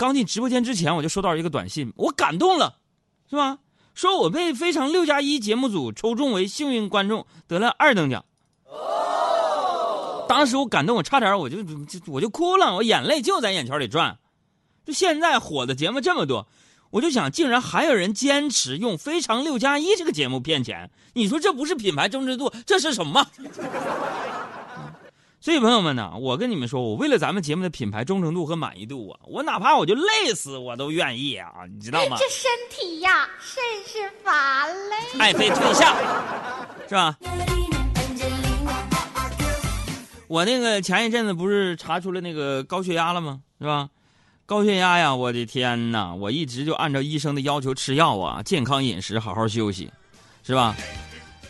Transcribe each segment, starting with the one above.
刚进直播间之前，我就收到一个短信，我感动了，是吧？说我被《非常六加一》节目组抽中为幸运观众，得了二等奖。当时我感动，我差点我就我就哭了，我眼泪就在眼圈里转。就现在火的节目这么多，我就想，竟然还有人坚持用《非常六加一》这个节目骗钱，你说这不是品牌忠实度，这是什么？所以朋友们呢，我跟你们说，我为了咱们节目的品牌忠诚度和满意度啊，我哪怕我就累死我都愿意啊，你知道吗？这身体呀，甚是乏累。爱妃退下，是吧？我那个前一阵子不是查出了那个高血压了吗？是吧？高血压呀，我的天哪！我一直就按照医生的要求吃药啊，健康饮食，好好休息，是吧？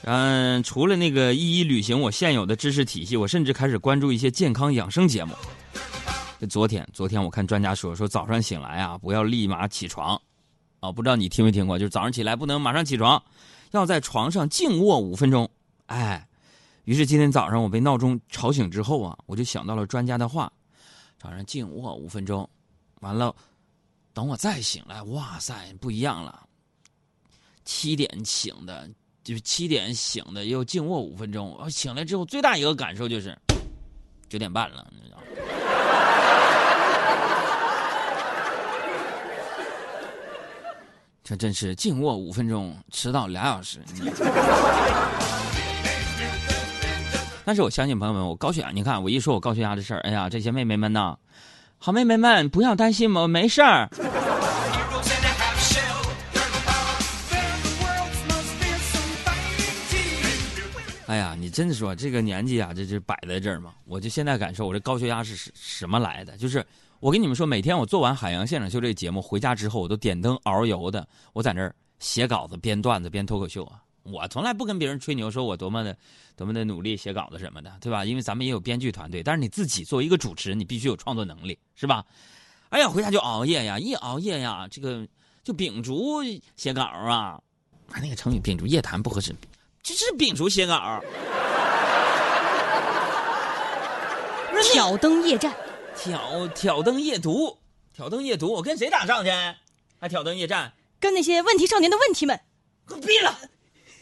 嗯，除了那个一一履行我现有的知识体系，我甚至开始关注一些健康养生节目。昨天，昨天我看专家说，说早上醒来啊，不要立马起床，啊，不知道你听没听过？就是早上起来不能马上起床，要在床上静卧五分钟。哎，于是今天早上我被闹钟吵醒之后啊，我就想到了专家的话，早上静卧五分钟，完了，等我再醒来，哇塞，不一样了，七点醒的。就是七点醒的，又静卧五分钟。我醒来之后，最大一个感受就是九点半了，你知道？这真是静卧五分钟，迟到俩小时。但是我相信朋友们，我高血压，你看我一说我高血压的事儿，哎呀，这些妹妹们呐，好妹妹们不要担心我，没事儿。真的说这个年纪啊，这就摆在这儿嘛。我就现在感受，我这高血压是什什么来的？就是我跟你们说，每天我做完《海洋现场秀》这节目回家之后，我都点灯熬油的，我在那儿写稿子、编段子、编脱口秀啊。我从来不跟别人吹牛，说我多么的、多么的努力写稿子什么的，对吧？因为咱们也有编剧团队，但是你自己作为一个主持人，你必须有创作能力，是吧？哎呀，回家就熬夜呀，一熬夜呀，这个就秉烛写稿啊。啊，那个成语“秉烛夜谈”不合适。这是秉烛写稿，挑灯夜战，挑挑灯夜读，挑灯夜读。我跟谁打仗去？还挑灯夜战？跟那些问题少年的问题们。给我闭了！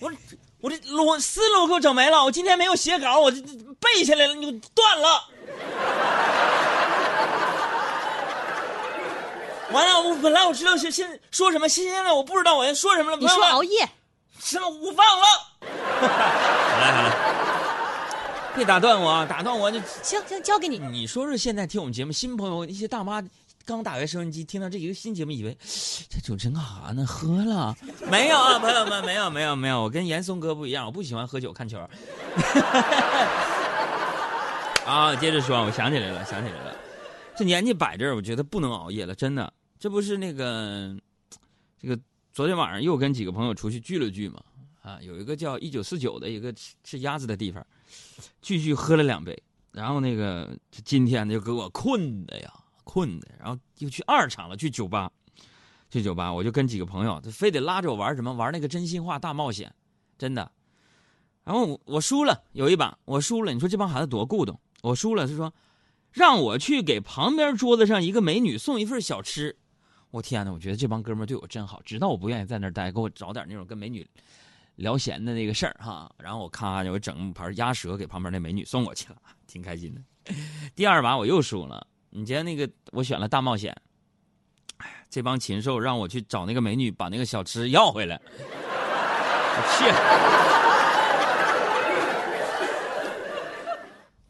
我我这我思路给我整没了。我今天没有写稿，我这背下来了，你断了。完了，我本来我知道是现说什么，现在我不知道我要说什么了。你说熬夜？什么？我忘了。好了，好嘞，别打断我，打断我就行行，交给你。你说说，现在听我们节目新朋友，一些大妈刚打开收音机，听到这一个新节目，以为这主持人干啥呢？喝了？没有啊，朋友们，没有，没有，没有。我跟严嵩哥不一样，我不喜欢喝酒看球。啊，接着说，我想起来了，想起来了，这年纪摆这儿，我觉得不能熬夜了，真的。这不是那个，这个昨天晚上又跟几个朋友出去聚了聚嘛。啊，有一个叫一九四九的一个吃鸭子的地方，继续喝了两杯，然后那个今天就给我困的呀，困的，然后又去二场了，去酒吧，去酒吧，我就跟几个朋友，他非得拉着我玩什么，玩那个真心话大冒险，真的，然后我我输了，有一把我输了，你说这帮孩子多固懂，我输了，他说让我去给旁边桌子上一个美女送一份小吃，我天哪，我觉得这帮哥们对我真好，知道我不愿意在那儿待，给我找点那种跟美女。聊闲的那个事儿哈，然后我咔就整盘鸭舌给旁边那美女送过去了，挺开心的。第二把我又输了，你觉得那个我选了大冒险，哎，这帮禽兽让我去找那个美女把那个小吃要回来，我去。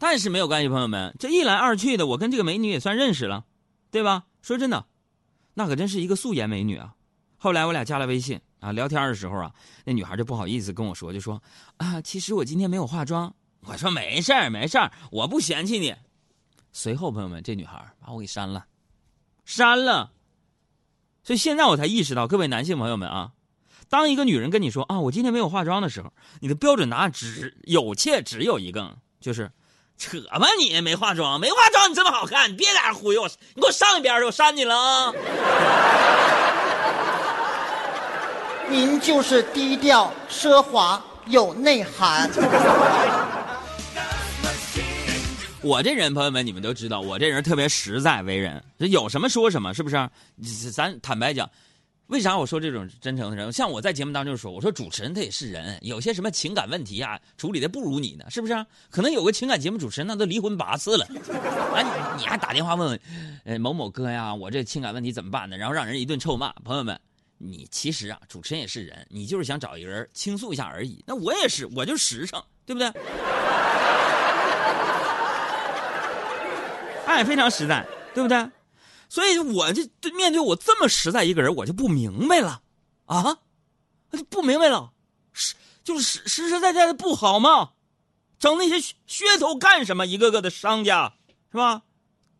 但是没有关系，朋友们，这一来二去的，我跟这个美女也算认识了，对吧？说真的，那可真是一个素颜美女啊。后来我俩加了微信。啊，聊天的时候啊，那女孩就不好意思跟我说，就说啊，其实我今天没有化妆。我说没事儿，没事儿，我不嫌弃你。随后，朋友们，这女孩把我给删了，删了。所以现在我才意识到，各位男性朋友们啊，当一个女人跟你说啊，我今天没有化妆的时候，你的标准答案只有且只有一个，就是扯吧你没化妆，没化妆你这么好看，你别在这忽悠我，你给我上一边去，我删你了啊。您就是低调奢华有内涵。我这人，朋友们，你们都知道，我这人特别实在为人，这有什么说什么，是不是？咱坦白讲，为啥我说这种真诚的人？像我在节目当中说，我说主持人他也是人，有些什么情感问题啊，处理的不如你呢，是不是？可能有个情感节目主持人那都离婚八次了，啊，你还打电话问问，呃，某某哥呀，我这情感问题怎么办呢？然后让人一顿臭骂，朋友们。你其实啊，主持人也是人，你就是想找一个人倾诉一下而已。那我也是，我就实诚，对不对？哎，非常实在，对不对？所以我这面对我这么实在一个人，我就不明白了啊，就不明白了，实就是实实实在在的不好吗？整那些噱头干什么？一个个的商家是吧？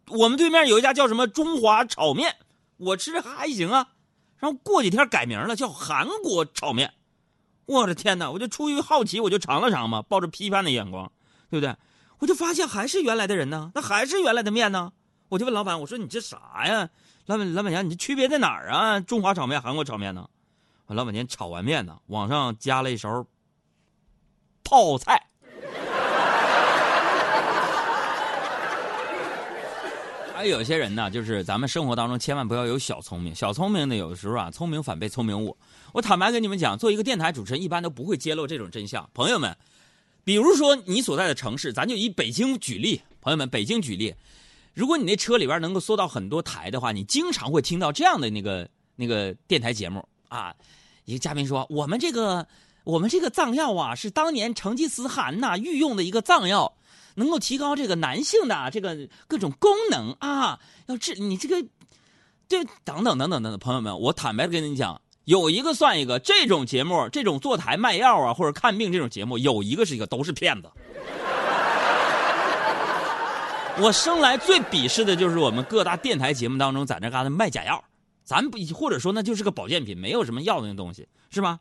我们对面有一家叫什么中华炒面，我吃着还行啊。然后过几天改名了，叫韩国炒面。我的天哪！我就出于好奇，我就尝了尝嘛，抱着批判的眼光，对不对？我就发现还是原来的人呢，那还是原来的面呢。我就问老板，我说你这啥呀？老板老板娘，你这区别在哪儿啊？中华炒面、韩国炒面呢？老板娘炒完面呢，往上加了一勺泡菜。还有些人呢，就是咱们生活当中千万不要有小聪明。小聪明呢，有的时候啊，聪明反被聪明误。我坦白跟你们讲，做一个电台主持人，一般都不会揭露这种真相。朋友们，比如说你所在的城市，咱就以北京举例。朋友们，北京举例，如果你那车里边能够搜到很多台的话，你经常会听到这样的那个那个电台节目啊。一个嘉宾说：“我们这个我们这个藏药啊，是当年成吉思汗呐御用的一个藏药。”能够提高这个男性的这个各种功能啊，要治你这个，对，等等等等等等，朋友们，我坦白的跟你讲，有一个算一个，这种节目，这种坐台卖药啊或者看病这种节目，有一个是一个都是骗子。我生来最鄙视的就是我们各大电台节目当中在那嘎达卖假药，咱不或者说那就是个保健品，没有什么药的那东西，是吧？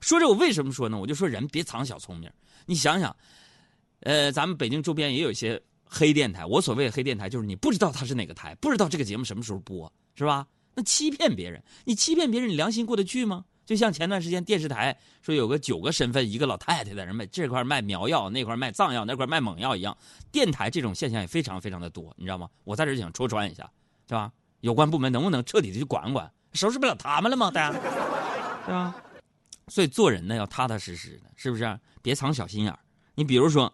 说这我为什么说呢？我就说人别藏小聪明，你想想。呃，咱们北京周边也有一些黑电台。我所谓的黑电台，就是你不知道它是哪个台，不知道这个节目什么时候播，是吧？那欺骗别人，你欺骗别人，你良心过得去吗？就像前段时间电视台说有个九个身份，一个老太太在那卖这块卖苗药，那块卖藏药，那块卖猛药一样。电台这种现象也非常非常的多，你知道吗？我在这想戳穿一下，是吧？有关部门能不能彻底的去管管？收拾不了他们了吗？大家，对吧？所以做人呢要踏踏实实的，是不是？别藏小心眼你比如说。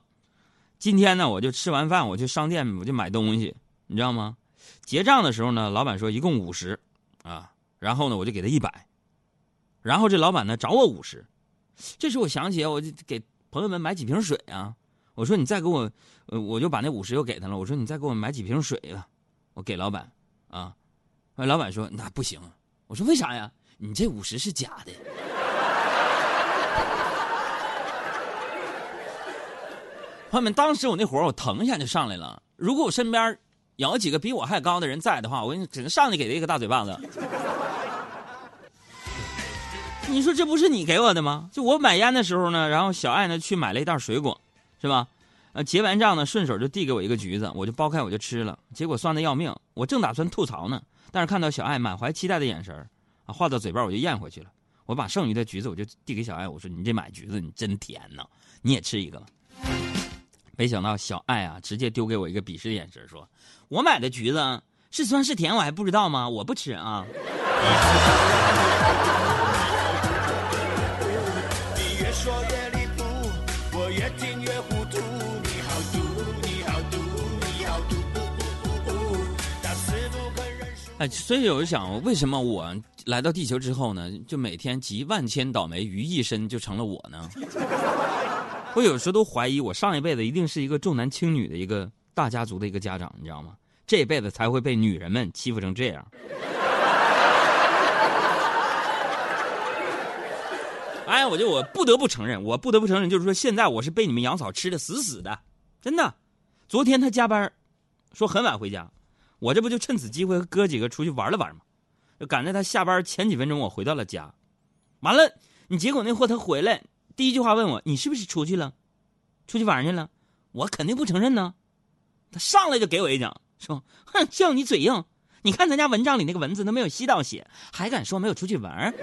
今天呢，我就吃完饭，我去商店，我就买东西，你知道吗？结账的时候呢，老板说一共五十，啊，然后呢，我就给他一百，然后这老板呢找我五十，这时我想起我就给朋友们买几瓶水啊，我说你再给我，呃，我就把那五十又给他了，我说你再给我买几瓶水吧，我给老板，啊，老板说那不行，我说为啥呀？你这五十是假的。朋友们，当时我那火我腾一下就上来了。如果我身边有几个比我还高的人在的话，我只能上去给他一个大嘴巴子。你说这不是你给我的吗？就我买烟的时候呢，然后小爱呢去买了一袋水果，是吧？呃，结完账呢，顺手就递给我一个橘子，我就剥开我就吃了。结果酸的要命，我正打算吐槽呢，但是看到小爱满怀期待的眼神啊，话到嘴巴我就咽回去了。我把剩余的橘子我就递给小爱，我说：“你这买橘子你真甜呐，你也吃一个吧。”没想到小爱啊，直接丢给我一个鄙视的眼神，说：“我买的橘子是酸是甜，我还不知道吗？我不吃啊。”哎，所以我就想，为什么我来到地球之后呢，就每天集万千倒霉于一身，就成了我呢？我有时候都怀疑，我上一辈子一定是一个重男轻女的一个大家族的一个家长，你知道吗？这一辈子才会被女人们欺负成这样。哎，我就我不得不承认，我不得不承认，就是说现在我是被你们杨嫂吃的死死的，真的。昨天他加班，说很晚回家，我这不就趁此机会和哥几个出去玩了玩吗？就赶在他下班前几分钟，我回到了家。完了，你结果那货他回来。第一句话问我：“你是不是出去了？出去玩去了？”我肯定不承认呢。他上来就给我一掌，说：“哼，叫你嘴硬！你看咱家蚊帐里那个蚊子都没有吸到血，还敢说没有出去玩？”，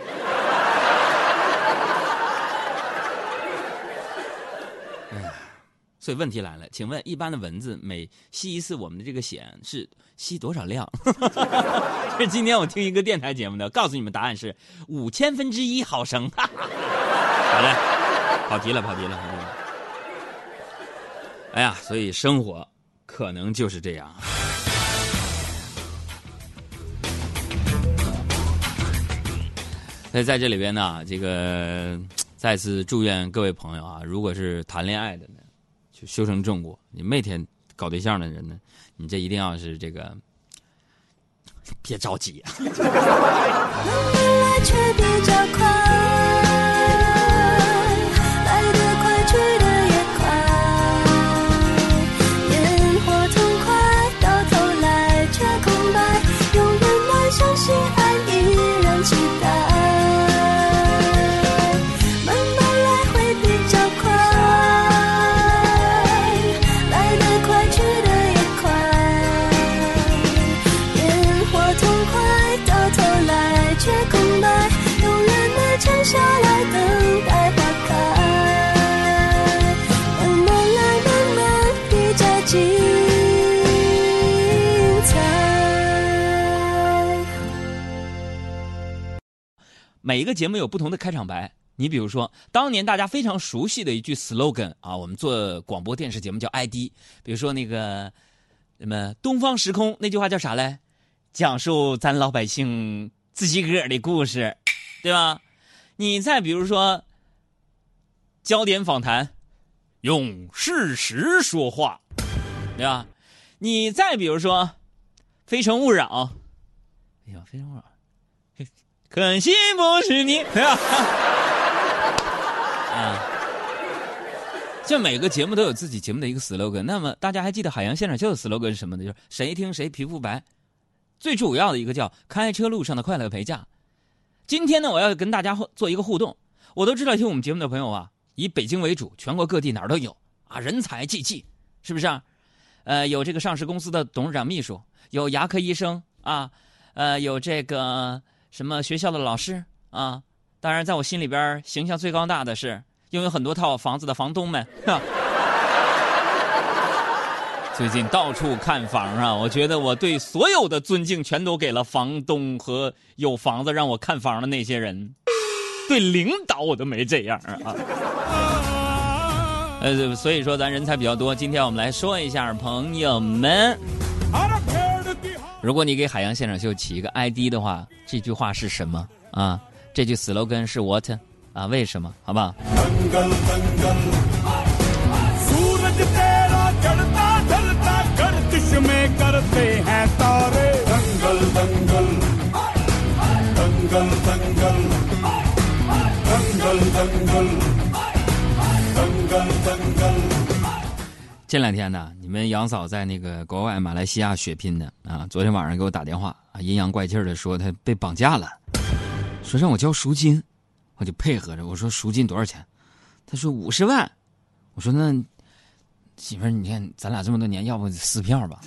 所以问题来了，请问一般的蚊子每吸一次我们的这个血是吸多少量？是今天我听一个电台节目的，告诉你们答案是五千分之一毫升。好嘞，跑题了，跑题了，跑题了。哎呀，所以生活可能就是这样。那在这里边呢，这个再次祝愿各位朋友啊，如果是谈恋爱的呢，就修成正果；你每天搞对象的人呢，你这一定要是这个，别着急、啊。每一个节目有不同的开场白。你比如说，当年大家非常熟悉的一句 slogan 啊，我们做广播电视节目叫 ID。比如说那个什么“东方时空”那句话叫啥嘞？讲述咱老百姓自己个儿的故事，对吧？你再比如说，焦点访谈，用事实说话，对吧？你再比如说，《非诚勿扰》，哎呀，《非诚勿扰》。可惜不是你，对吧？啊，就每个节目都有自己节目的一个 slogan。那么大家还记得海洋现场秀的 slogan 是什么呢？就是谁听谁皮肤白。最主要的一个叫开车路上的快乐陪驾。今天呢，我要跟大家做一个互动。我都知道听我们节目的朋友啊，以北京为主，全国各地哪儿都有啊，人才济济，是不是啊？呃，有这个上市公司的董事长秘书，有牙科医生啊，呃，有这个什么学校的老师啊。当然，在我心里边，形象最高大的是拥有很多套房子的房东们。最近到处看房啊，我觉得我对所有的尊敬全都给了房东和有房子让我看房的那些人，对领导我都没这样啊。呃，所以说咱人才比较多，今天我们来说一下，朋友们，如果你给海洋现场秀起一个 ID 的话，这句话是什么啊？这句 slogan 是 what 啊？为什么？好不好？这两天呢，你们杨嫂在那个国外马来西亚血拼呢啊！昨天晚上给我打电话啊，阴阳怪气的说她被绑架了，说让我交赎金，我就配合着我说赎金多少钱？她说五十万，我说那媳妇儿，你看咱俩这么多年，要不撕票吧？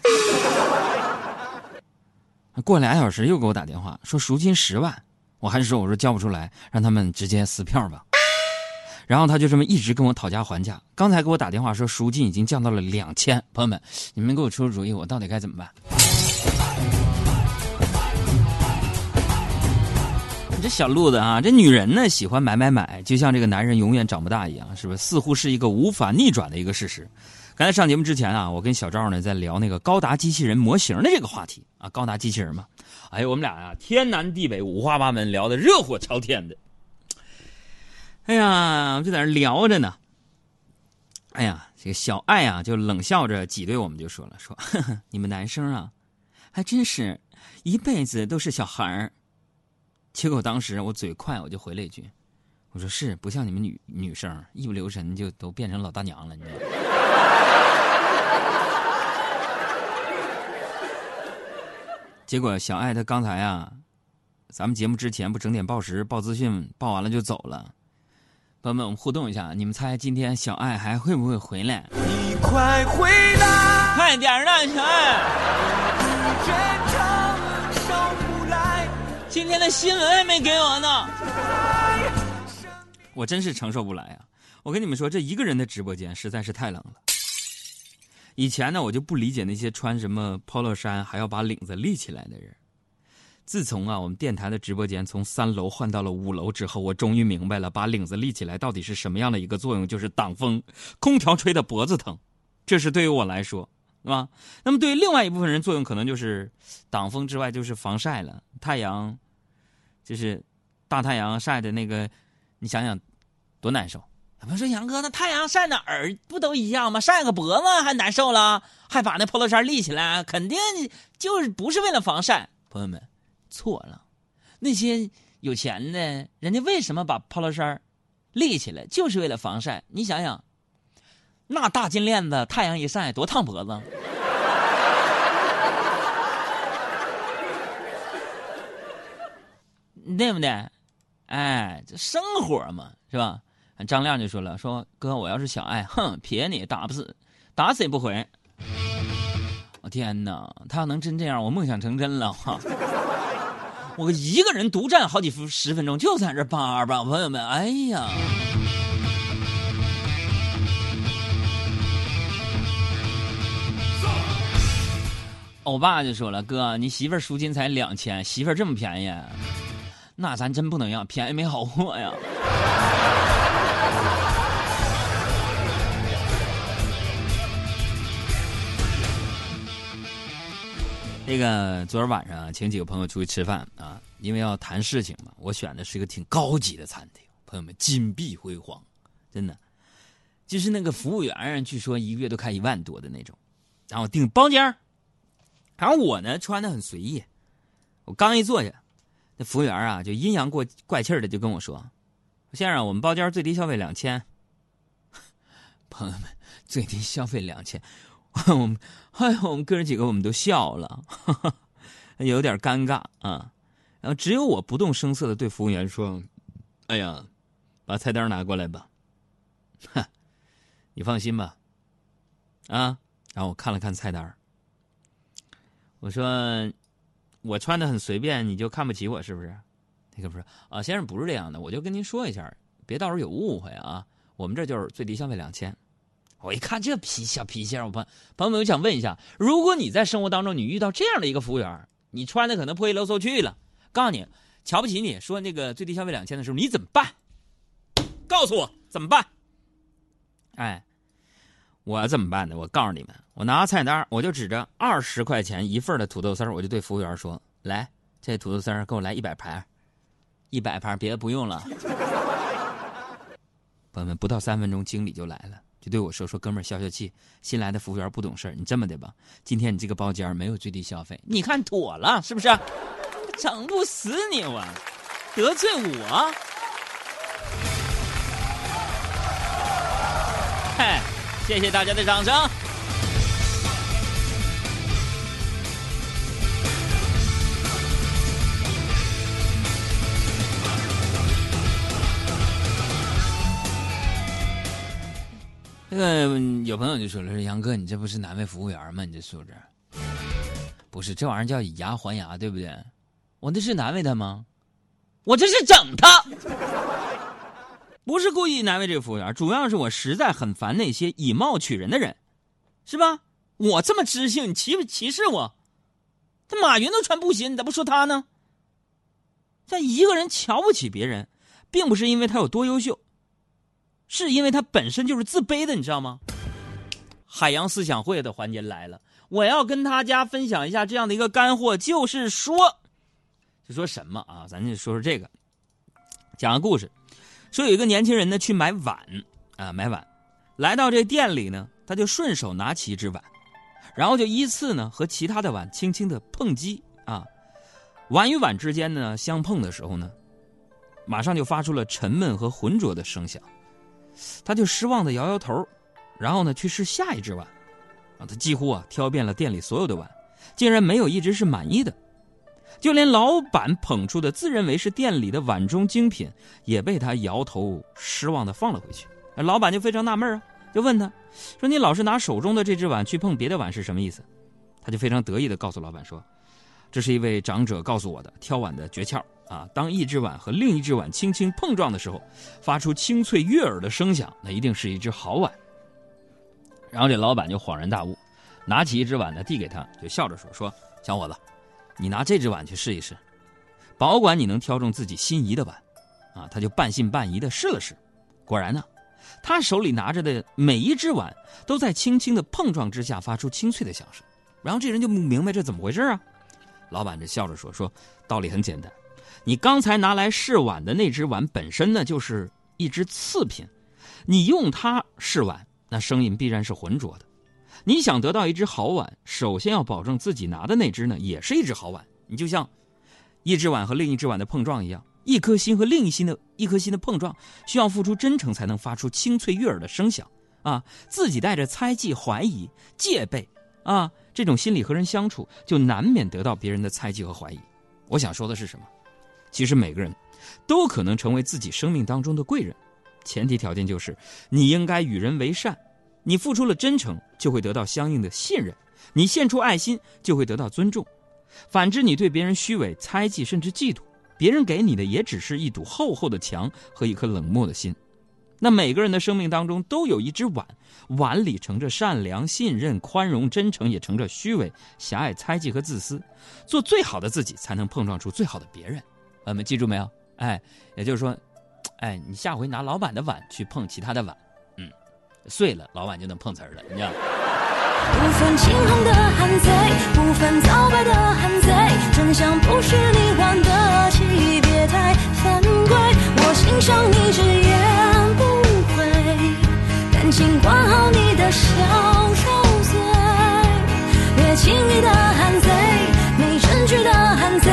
过俩小时又给我打电话说赎金十万，我还是说我说交不出来，让他们直接撕票吧。然后他就这么一直跟我讨价还价。刚才给我打电话说赎金已经降到了两千，朋友们，你们给我出出主意，我到底该怎么办？这小路子啊，这女人呢喜欢买买买，就像这个男人永远长不大一样，是不是？似乎是一个无法逆转的一个事实。刚才上节目之前啊，我跟小赵呢在聊那个高达机器人模型的这个话题啊，高达机器人嘛，哎，我们俩呀天南地北五花八门聊的热火朝天的。哎呀，我就在那聊着呢。哎呀，这个小爱啊，就冷笑着挤兑我们，就说了：“ 说呵呵你们男生啊，还真是一辈子都是小孩儿。”结果当时我嘴快，我就回了一句：“我说是，不像你们女女生，一不留神就都变成老大娘了。”你知道吗？结果小爱她刚才啊，咱们节目之前不整点报时、报资讯，报完了就走了。朋友们，我们互动一下，你们猜今天小爱还会不会回来？你快回来！快点儿的，小爱！今天的新闻还没给我呢，我真是承受不来啊！我跟你们说，这一个人的直播间实在是太冷了。以前呢，我就不理解那些穿什么 polo 衫还要把领子立起来的人。自从啊，我们电台的直播间从三楼换到了五楼之后，我终于明白了，把领子立起来到底是什么样的一个作用，就是挡风。空调吹的脖子疼，这是对于我来说，是吧？那么对于另外一部分人，作用可能就是挡风之外就是防晒了。太阳，就是大太阳晒的那个，你想想多难受。有朋友说杨哥，那太阳晒哪儿不都一样吗？晒个脖子还难受了，还把那 polo 衫立起来，肯定就是不是为了防晒。朋友们，错了，那些有钱的人家为什么把 polo 衫立起来，就是为了防晒。你想想，那大金链子，太阳一晒多烫脖子。对不对？哎，这生活嘛，是吧？张亮就说了：“说哥，我要是小爱，哼，撇你打不死，打死也不回。”我天哪，他要能真这样，我梦想成真了哈！我一个人独占好几分十分钟，就在这叭叭，朋友们，哎呀！欧巴就说了：“哥，你媳妇儿赎金才两千，媳妇儿这么便宜，那咱真不能要，便宜没好货呀。”这个昨儿晚上请几个朋友出去吃饭啊，因为要谈事情嘛，我选的是一个挺高级的餐厅，朋友们金碧辉煌，真的，就是那个服务员据说一个月都开一万多的那种，然后订包间然后我呢穿的很随意，我刚一坐下，那服务员啊就阴阳过怪气的就跟我说：“先生，我们包间最低消费两千。”朋友们，最低消费两千。我们，哎，我们哥几个我们都笑了，哈哈，有点尴尬啊。然后只有我不动声色的对服务员说：“哎呀，把菜单拿过来吧。”哈，你放心吧，啊。然后我看了看菜单，我说：“我穿的很随便，你就看不起我是不是？”那个不是啊，先生不是这样的，我就跟您说一下，别到时候有误会啊。我们这就是最低消费两千。我一看这脾小脾气，我朋朋友们，我想问一下，如果你在生活当中你遇到这样的一个服务员，你穿的可能破衣漏嗖去了，告诉你瞧不起你，说那个最低消费两千的时候，你怎么办？告诉我怎么办？哎，我怎么办呢？我告诉你们，我拿菜单，我就指着二十块钱一份的土豆丝我就对服务员说：“来，这土豆丝给我来一百盘，一百盘，别的不用了。”朋友们，不到三分钟，经理就来了。就对我说：“说哥们儿，消消气。新来的服务员不懂事儿你这么的吧，今天你这个包间没有最低消费，你看妥了是不是？整不死你我，得罪我？嗨，谢谢大家的掌声。”那个有朋友就说了：“说杨哥，你这不是难为服务员吗？你这素质，不是这玩意儿叫以牙还牙，对不对？我那是难为他吗？我这是整他，不是故意难为这个服务员，主要是我实在很烦那些以貌取人的人，是吧？我这么知性，你歧不歧视我？这马云都穿布鞋，你咋不说他呢？这一个人瞧不起别人，并不是因为他有多优秀。”是因为他本身就是自卑的，你知道吗？海洋思想会的环节来了，我要跟大家分享一下这样的一个干货，就是说，就说什么啊？咱就说说这个，讲个故事，说有一个年轻人呢去买碗啊，买碗，来到这店里呢，他就顺手拿起一只碗，然后就依次呢和其他的碗轻轻的碰击啊，碗与碗之间呢相碰的时候呢，马上就发出了沉闷和浑浊的声响。他就失望的摇摇头，然后呢去试下一只碗，啊，他几乎啊挑遍了店里所有的碗，竟然没有一只是满意的，就连老板捧出的自认为是店里的碗中精品，也被他摇头失望的放了回去。老板就非常纳闷啊，就问他，说你老是拿手中的这只碗去碰别的碗是什么意思？他就非常得意的告诉老板说，这是一位长者告诉我的挑碗的诀窍。啊，当一只碗和另一只碗轻轻碰撞的时候，发出清脆悦耳的声响，那一定是一只好碗。然后这老板就恍然大悟，拿起一只碗呢递给他，就笑着说：“说小伙子，你拿这只碗去试一试，保管你能挑中自己心仪的碗。”啊，他就半信半疑的试了试，果然呢，他手里拿着的每一只碗都在轻轻的碰撞之下发出清脆的响声。然后这人就不明白这怎么回事啊？老板这笑着说：“说道理很简单，你刚才拿来试碗的那只碗本身呢就是一只次品，你用它试碗，那声音必然是浑浊的。你想得到一只好碗，首先要保证自己拿的那只呢也是一只好碗。你就像一只碗和另一只碗的碰撞一样，一颗心和另一心的一颗心的碰撞，需要付出真诚才能发出清脆悦耳的声响啊！自己带着猜忌、怀疑、戒备啊，这种心理和人相处，就难免得到别人的猜忌和怀疑。我想说的是什么？其实每个人都可能成为自己生命当中的贵人，前提条件就是你应该与人为善。你付出了真诚，就会得到相应的信任；你献出爱心，就会得到尊重。反之，你对别人虚伪、猜忌，甚至嫉妒，别人给你的也只是一堵厚厚的墙和一颗冷漠的心。那每个人的生命当中都有一只碗，碗里盛着善良、信任、宽容、真诚，也盛着虚伪、狭隘、猜忌和自私。做最好的自己，才能碰撞出最好的别人。我们记住没有？哎，也就是说，哎，你下回拿老板的碗去碰其他的碗，嗯，碎了，老板就能碰瓷儿了，你知道。不分青红的汉贼，不分皂白的汉贼，真相不是你玩得起，别太犯规。我欣赏你直言不会，感情管好你的小受罪，别轻易的喊贼，没证据的喊贼，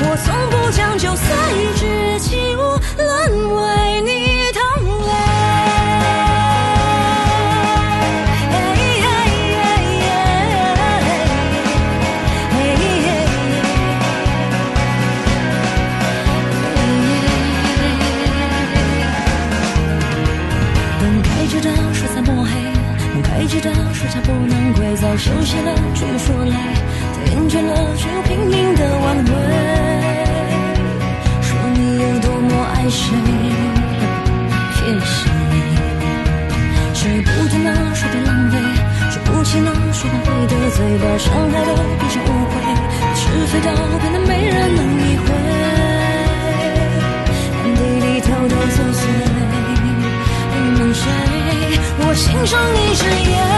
我从不讲究随之起舞，沦为你。赏